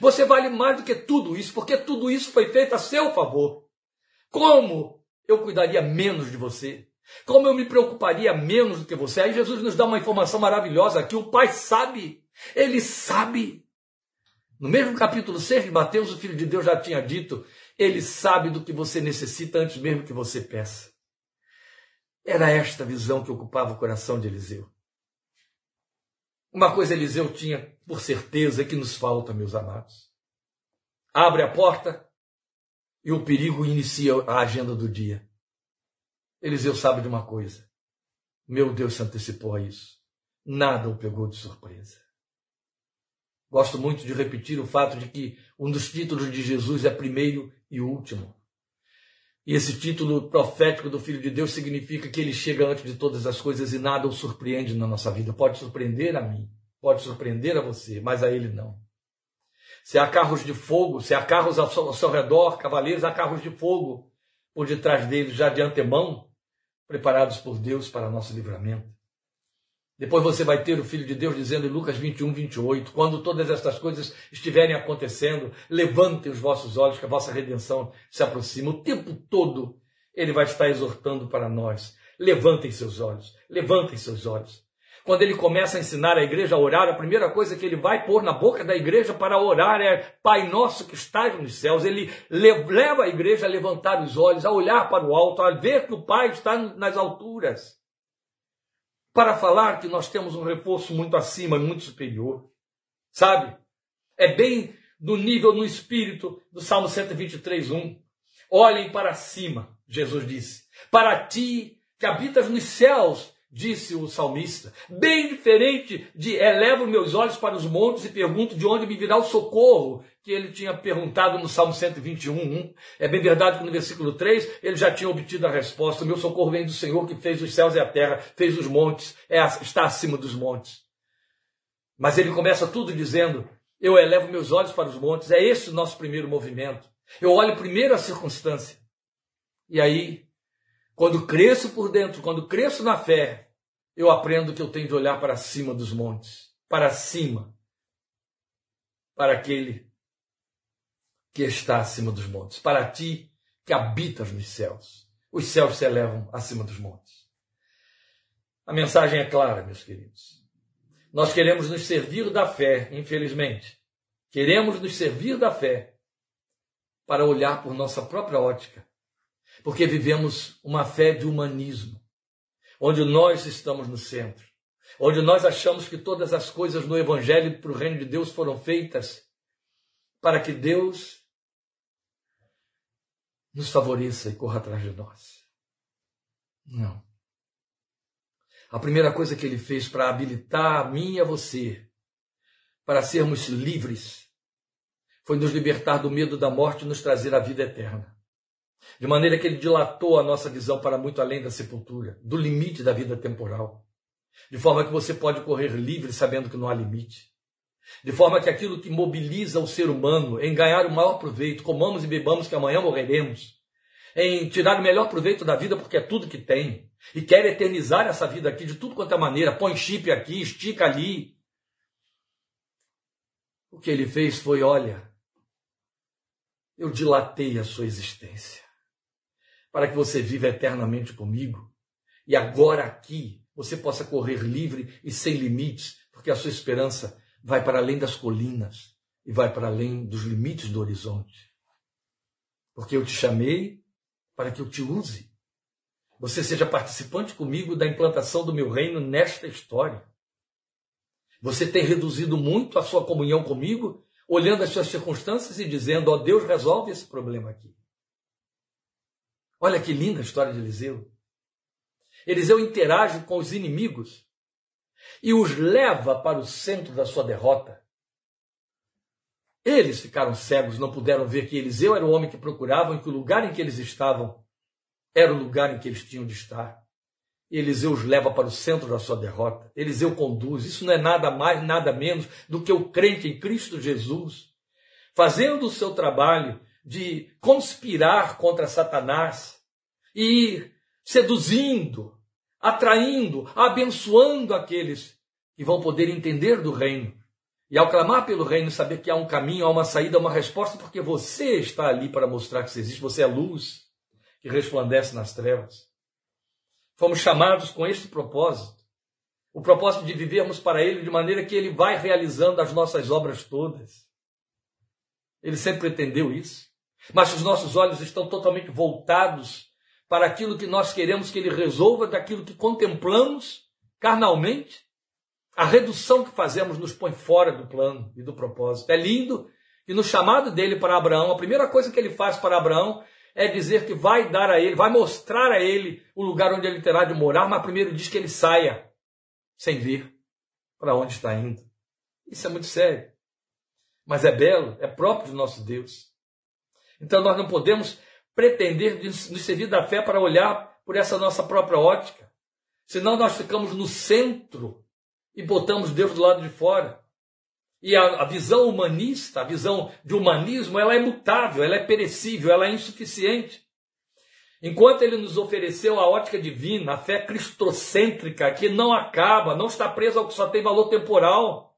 Você vale mais do que tudo isso, porque tudo isso foi feito a seu favor. Como eu cuidaria menos de você? Como eu me preocuparia menos do que você? Aí Jesus nos dá uma informação maravilhosa aqui. O Pai sabe, ele sabe. No mesmo capítulo 6 de Mateus, o Filho de Deus já tinha dito: Ele sabe do que você necessita antes mesmo que você peça. Era esta visão que ocupava o coração de Eliseu. Uma coisa Eliseu tinha por certeza que nos falta, meus amados. Abre a porta e o perigo inicia a agenda do dia. Eliseu sabe de uma coisa. Meu Deus se antecipou a isso. Nada o pegou de surpresa. Gosto muito de repetir o fato de que um dos títulos de Jesus é primeiro e último. E esse título profético do Filho de Deus significa que ele chega antes de todas as coisas e nada o surpreende na nossa vida. Pode surpreender a mim, pode surpreender a você, mas a ele não. Se há carros de fogo, se há carros ao seu, redor, cavaleiros, há carros de fogo por detrás deles já de antemão, preparados por Deus para nosso livramento. Depois você vai ter o Filho de Deus dizendo em Lucas 21, 28, quando todas estas coisas estiverem acontecendo, levantem os vossos olhos, que a vossa redenção se aproxima. O tempo todo ele vai estar exortando para nós. Levantem seus olhos, levantem seus olhos. Quando ele começa a ensinar a igreja a orar, a primeira coisa que ele vai pôr na boca da igreja para orar é Pai nosso que estás nos céus. Ele leva a igreja a levantar os olhos, a olhar para o alto, a ver que o Pai está nas alturas para falar que nós temos um reforço muito acima, muito superior. Sabe? É bem do nível no espírito do Salmo 123, 1. Olhem para cima, Jesus disse. Para ti que habitas nos céus, disse o salmista. Bem diferente de elevo meus olhos para os montes e pergunto de onde me virá o socorro, que ele tinha perguntado no Salmo 121, 1. É bem verdade que no versículo 3 ele já tinha obtido a resposta: meu socorro vem do Senhor que fez os céus e a terra, fez os montes, é, está acima dos montes. Mas ele começa tudo dizendo: eu elevo meus olhos para os montes. É esse o nosso primeiro movimento. Eu olho primeiro a circunstância. E aí quando cresço por dentro, quando cresço na fé, eu aprendo que eu tenho de olhar para cima dos montes, para cima, para aquele que está acima dos montes, para ti que habitas nos céus. Os céus se elevam acima dos montes. A mensagem é clara, meus queridos. Nós queremos nos servir da fé, infelizmente. Queremos nos servir da fé para olhar por nossa própria ótica porque vivemos uma fé de humanismo, onde nós estamos no centro, onde nós achamos que todas as coisas no Evangelho para o reino de Deus foram feitas para que Deus nos favoreça e corra atrás de nós. Não. A primeira coisa que ele fez para habilitar a mim e a você, para sermos livres, foi nos libertar do medo da morte e nos trazer a vida eterna. De maneira que ele dilatou a nossa visão para muito além da sepultura, do limite da vida temporal. De forma que você pode correr livre sabendo que não há limite. De forma que aquilo que mobiliza o ser humano em ganhar o maior proveito, comamos e bebamos que amanhã morreremos, em tirar o melhor proveito da vida porque é tudo que tem, e quer eternizar essa vida aqui de tudo quanto é maneira, põe chip aqui, estica ali. O que ele fez foi: olha, eu dilatei a sua existência para que você viva eternamente comigo. E agora aqui você possa correr livre e sem limites, porque a sua esperança vai para além das colinas e vai para além dos limites do horizonte. Porque eu te chamei para que eu te use. Você seja participante comigo da implantação do meu reino nesta história. Você tem reduzido muito a sua comunhão comigo, olhando as suas circunstâncias e dizendo: Ó oh, Deus, resolve esse problema aqui. Olha que linda a história de Eliseu. Eliseu interage com os inimigos e os leva para o centro da sua derrota. Eles ficaram cegos, não puderam ver que Eliseu era o homem que procuravam e que o lugar em que eles estavam era o lugar em que eles tinham de estar. Eliseu os leva para o centro da sua derrota. Eliseu conduz. Isso não é nada mais, nada menos do que o crente em Cristo Jesus, fazendo o seu trabalho de conspirar contra Satanás e seduzindo, atraindo, abençoando aqueles que vão poder entender do reino. E ao clamar pelo reino, saber que há um caminho, há uma saída, uma resposta, porque você está ali para mostrar que você existe, você é luz que resplandece nas trevas. Fomos chamados com este propósito. O propósito de vivermos para Ele de maneira que Ele vai realizando as nossas obras todas. Ele sempre pretendeu isso. Mas os nossos olhos estão totalmente voltados para aquilo que nós queremos que Ele resolva, daquilo que contemplamos carnalmente. A redução que fazemos nos põe fora do plano e do propósito. É lindo que no chamado dele para Abraão, a primeira coisa que ele faz para Abraão é dizer que vai dar a ele, vai mostrar a ele o lugar onde ele terá de morar, mas primeiro diz que ele saia sem ver para onde está indo. Isso é muito sério. Mas é belo, é próprio do nosso Deus. Então nós não podemos pretender nos servir da fé para olhar por essa nossa própria ótica. Senão nós ficamos no centro e botamos Deus do lado de fora. E a, a, visão humanista, a visão de humanismo, ela é mutável, ela é perecível, ela é insuficiente. Enquanto ele nos ofereceu a ótica divina, a fé cristocêntrica, que não acaba, não está presa ao que só tem valor temporal,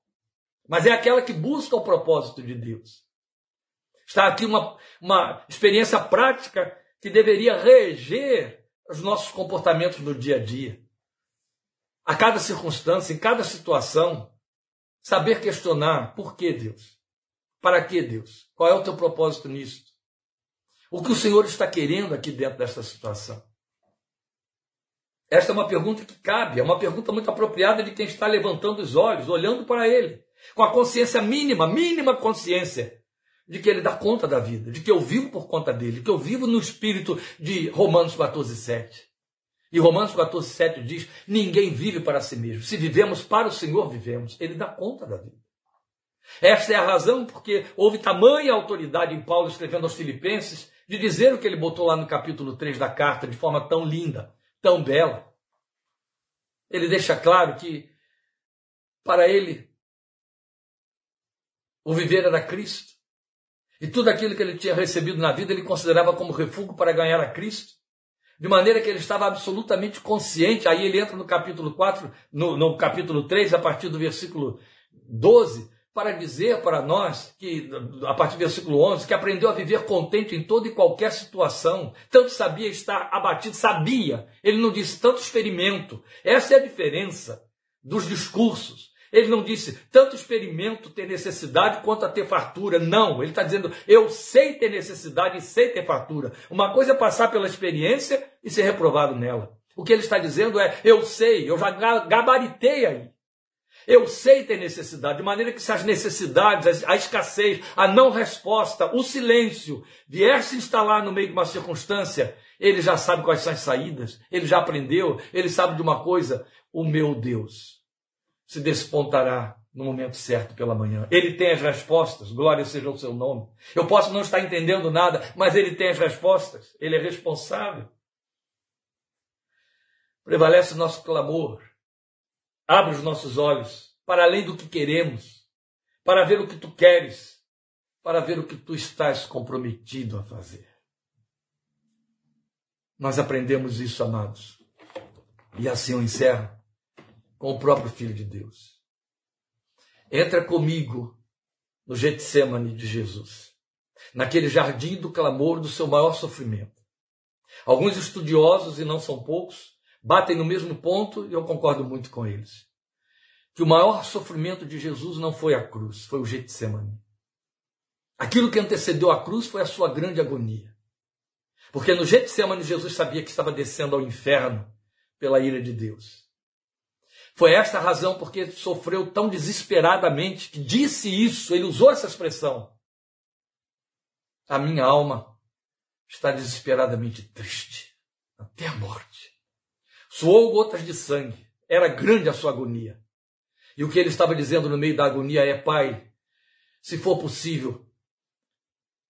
mas é aquela que busca o propósito de Deus. Está aqui uma, uma experiência prática que deveria reger os nossos comportamentos no dia a dia. A cada circunstância, em cada situação, Saber questionar por que Deus? Para que Deus? Qual é o teu propósito nisso? O que o Senhor está querendo aqui dentro desta situação? Esta é uma pergunta que cabe, é uma pergunta muito apropriada de quem está levantando os olhos, olhando para Ele, com a consciência mínima, mínima consciência de que Ele dá conta da vida, de que eu vivo por conta dele, de que eu vivo no espírito de Romanos 14, 7. E Romanos 14, 7 diz: ninguém vive para si mesmo. Se vivemos para o Senhor, vivemos. Ele dá conta da vida. Esta é a razão porque houve tamanha autoridade em Paulo escrevendo aos Filipenses de dizer o que ele botou lá no capítulo 3 da carta de forma tão linda, tão bela. Ele deixa claro que para ele o viver era Cristo. E tudo aquilo que ele tinha recebido na vida ele considerava como refúgio para ganhar a Cristo de maneira que ele estava absolutamente consciente. Aí ele entra no capítulo 4, no, no capítulo 3, a partir do versículo 12, para dizer para nós que, a partir do versículo 11, que aprendeu a viver contente em toda e qualquer situação. Tanto sabia estar abatido, sabia. Ele não disse tanto experimento. Essa é a diferença dos discursos. Ele não disse tanto experimento ter necessidade quanto a ter fartura. Não, ele está dizendo eu sei ter necessidade e sei ter fartura. Uma coisa é passar pela experiência e ser reprovado nela. O que ele está dizendo é eu sei, eu já gabaritei aí. Eu sei ter necessidade, de maneira que se as necessidades, a escassez, a não resposta, o silêncio vier se instalar no meio de uma circunstância, ele já sabe quais são as saídas, ele já aprendeu, ele sabe de uma coisa: o meu Deus se despontará no momento certo pela manhã. Ele tem as respostas, glória seja o seu nome. Eu posso não estar entendendo nada, mas ele tem as respostas, ele é responsável. Prevalece o nosso clamor, abre os nossos olhos para além do que queremos, para ver o que tu queres, para ver o que tu estás comprometido a fazer. Nós aprendemos isso, amados. E assim eu encerro com o próprio Filho de Deus. Entra comigo no Getsemane de Jesus, naquele jardim do clamor do seu maior sofrimento. Alguns estudiosos, e não são poucos, batem no mesmo ponto e eu concordo muito com eles. Que o maior sofrimento de Jesus não foi a cruz, foi o Getsemane. Aquilo que antecedeu a cruz foi a sua grande agonia. Porque no Getsemane Jesus sabia que estava descendo ao inferno pela ira de Deus. Foi esta a razão porque sofreu tão desesperadamente que disse isso, ele usou essa expressão. A minha alma está desesperadamente triste, até a morte. Suou gotas de sangue, era grande a sua agonia. E o que ele estava dizendo no meio da agonia é: Pai, se for possível,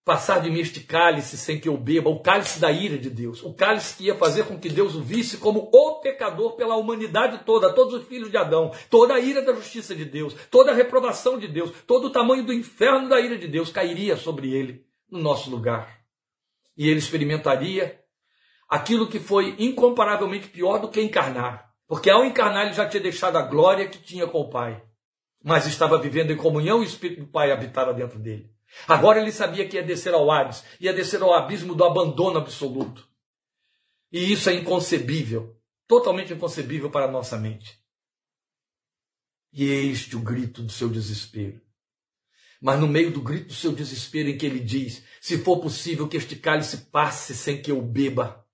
passar de mim este cálice sem que eu beba, o cálice da ira de Deus, o cálice que ia fazer com que Deus o visse como o pecador pela humanidade toda, todos os filhos de Adão, toda a ira da justiça de Deus, toda a reprovação de Deus, todo o tamanho do inferno da ira de Deus cairia sobre ele no nosso lugar. E ele experimentaria aquilo que foi incomparavelmente pior do que encarnar. Porque ao encarnar ele já tinha deixado a glória que tinha com o Pai. Mas estava vivendo em comunhão e o Espírito do Pai habitava dentro dele. Agora ele sabia que ia descer ao Hades, ia descer ao abismo do abandono absoluto. E isso é inconcebível, totalmente inconcebível para a nossa mente. E este o grito do seu desespero. Mas no meio do grito do seu desespero, em que ele diz: Se for possível que este cálice passe sem que eu beba,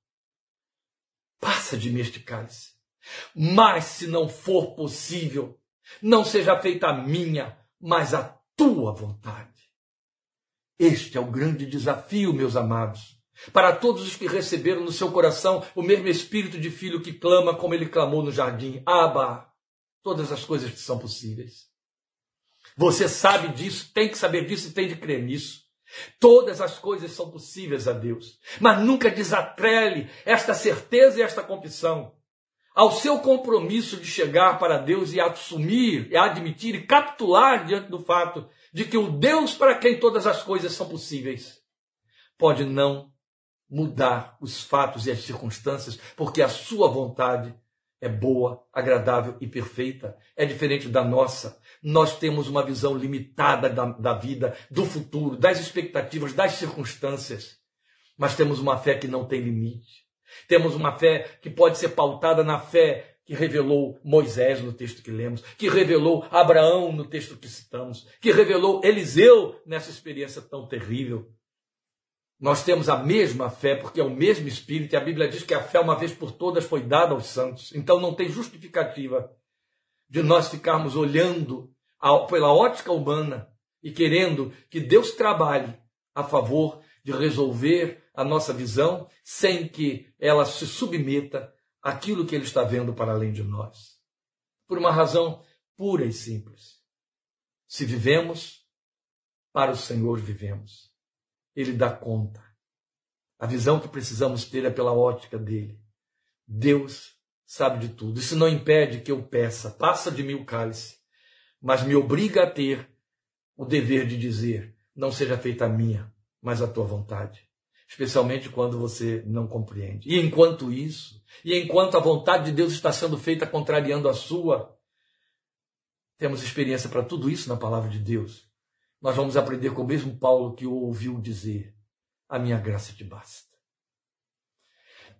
passa de mim este cálice. Mas se não for possível, não seja feita a minha, mas a tua vontade. Este é o grande desafio, meus amados, para todos os que receberam no seu coração o mesmo espírito de filho que clama como ele clamou no jardim: Abba, todas as coisas que são possíveis. Você sabe disso, tem que saber disso e tem de crer nisso. Todas as coisas são possíveis a Deus, mas nunca desatrele esta certeza e esta confissão ao seu compromisso de chegar para Deus e assumir, e admitir e capitular diante do fato de que o Deus para quem todas as coisas são possíveis pode não mudar os fatos e as circunstâncias, porque a sua vontade é boa, agradável e perfeita. É diferente da nossa. Nós temos uma visão limitada da, da vida, do futuro, das expectativas, das circunstâncias. Mas temos uma fé que não tem limite. Temos uma fé que pode ser pautada na fé que revelou Moisés no texto que lemos, que revelou Abraão no texto que citamos, que revelou Eliseu nessa experiência tão terrível. Nós temos a mesma fé, porque é o mesmo Espírito, e a Bíblia diz que a fé, uma vez por todas, foi dada aos santos. Então não tem justificativa de nós ficarmos olhando pela ótica humana e querendo que Deus trabalhe a favor de resolver a nossa visão sem que ela se submeta àquilo que Ele está vendo para além de nós. Por uma razão pura e simples. Se vivemos, para o Senhor vivemos. Ele dá conta. A visão que precisamos ter é pela ótica dele. Deus sabe de tudo. Isso não impede que eu peça, passa de mim o cálice, mas me obriga a ter o dever de dizer: não seja feita a minha, mas a tua vontade especialmente quando você não compreende. E enquanto isso, e enquanto a vontade de Deus está sendo feita contrariando a sua, temos experiência para tudo isso na palavra de Deus. Nós vamos aprender com o mesmo Paulo que o ouviu dizer: A minha graça te basta.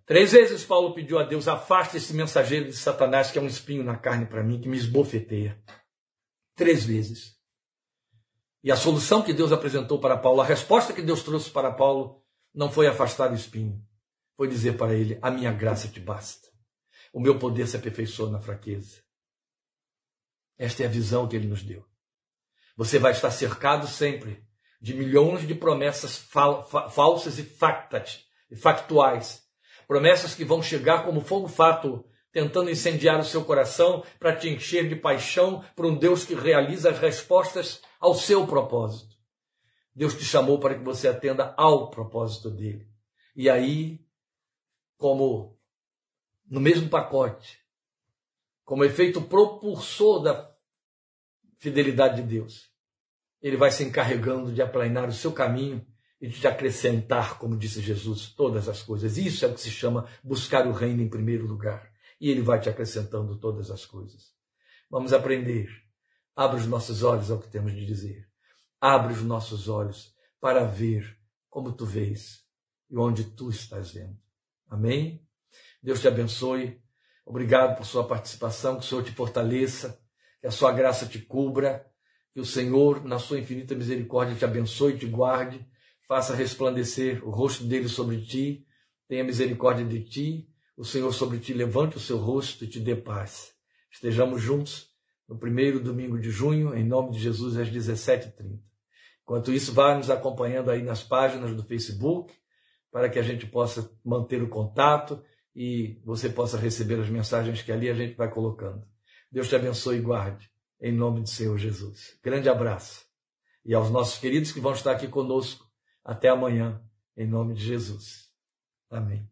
Três vezes Paulo pediu a Deus: Afaste esse mensageiro de Satanás que é um espinho na carne para mim, que me esbofeteia. Três vezes. E a solução que Deus apresentou para Paulo, a resposta que Deus trouxe para Paulo, não foi afastar o espinho, foi dizer para ele: A minha graça te basta. O meu poder se aperfeiçoa na fraqueza. Esta é a visão que ele nos deu. Você vai estar cercado sempre de milhões de promessas fal falsas e, factas, e factuais. Promessas que vão chegar como fogo fato, tentando incendiar o seu coração para te encher de paixão por um Deus que realiza as respostas ao seu propósito. Deus te chamou para que você atenda ao propósito dele. E aí, como no mesmo pacote, como efeito propulsor da fidelidade de Deus, ele vai se encarregando de aplanar o seu caminho e de acrescentar, como disse Jesus, todas as coisas. Isso é o que se chama buscar o reino em primeiro lugar. E ele vai te acrescentando todas as coisas. Vamos aprender. Abra os nossos olhos ao que temos de dizer. Abre os nossos olhos para ver como tu vês e onde tu estás vendo. Amém? Deus te abençoe. Obrigado por sua participação, que o Senhor te fortaleça, que a sua graça te cubra, que o Senhor, na sua infinita misericórdia, te abençoe e te guarde, faça resplandecer o rosto dele sobre ti, tenha misericórdia de ti, o Senhor sobre ti levante o seu rosto e te dê paz. Estejamos juntos no primeiro domingo de junho, em nome de Jesus, às 17h30. Enquanto isso, vá nos acompanhando aí nas páginas do Facebook, para que a gente possa manter o contato e você possa receber as mensagens que ali a gente vai colocando. Deus te abençoe e guarde, em nome do Senhor Jesus. Grande abraço. E aos nossos queridos que vão estar aqui conosco, até amanhã, em nome de Jesus. Amém.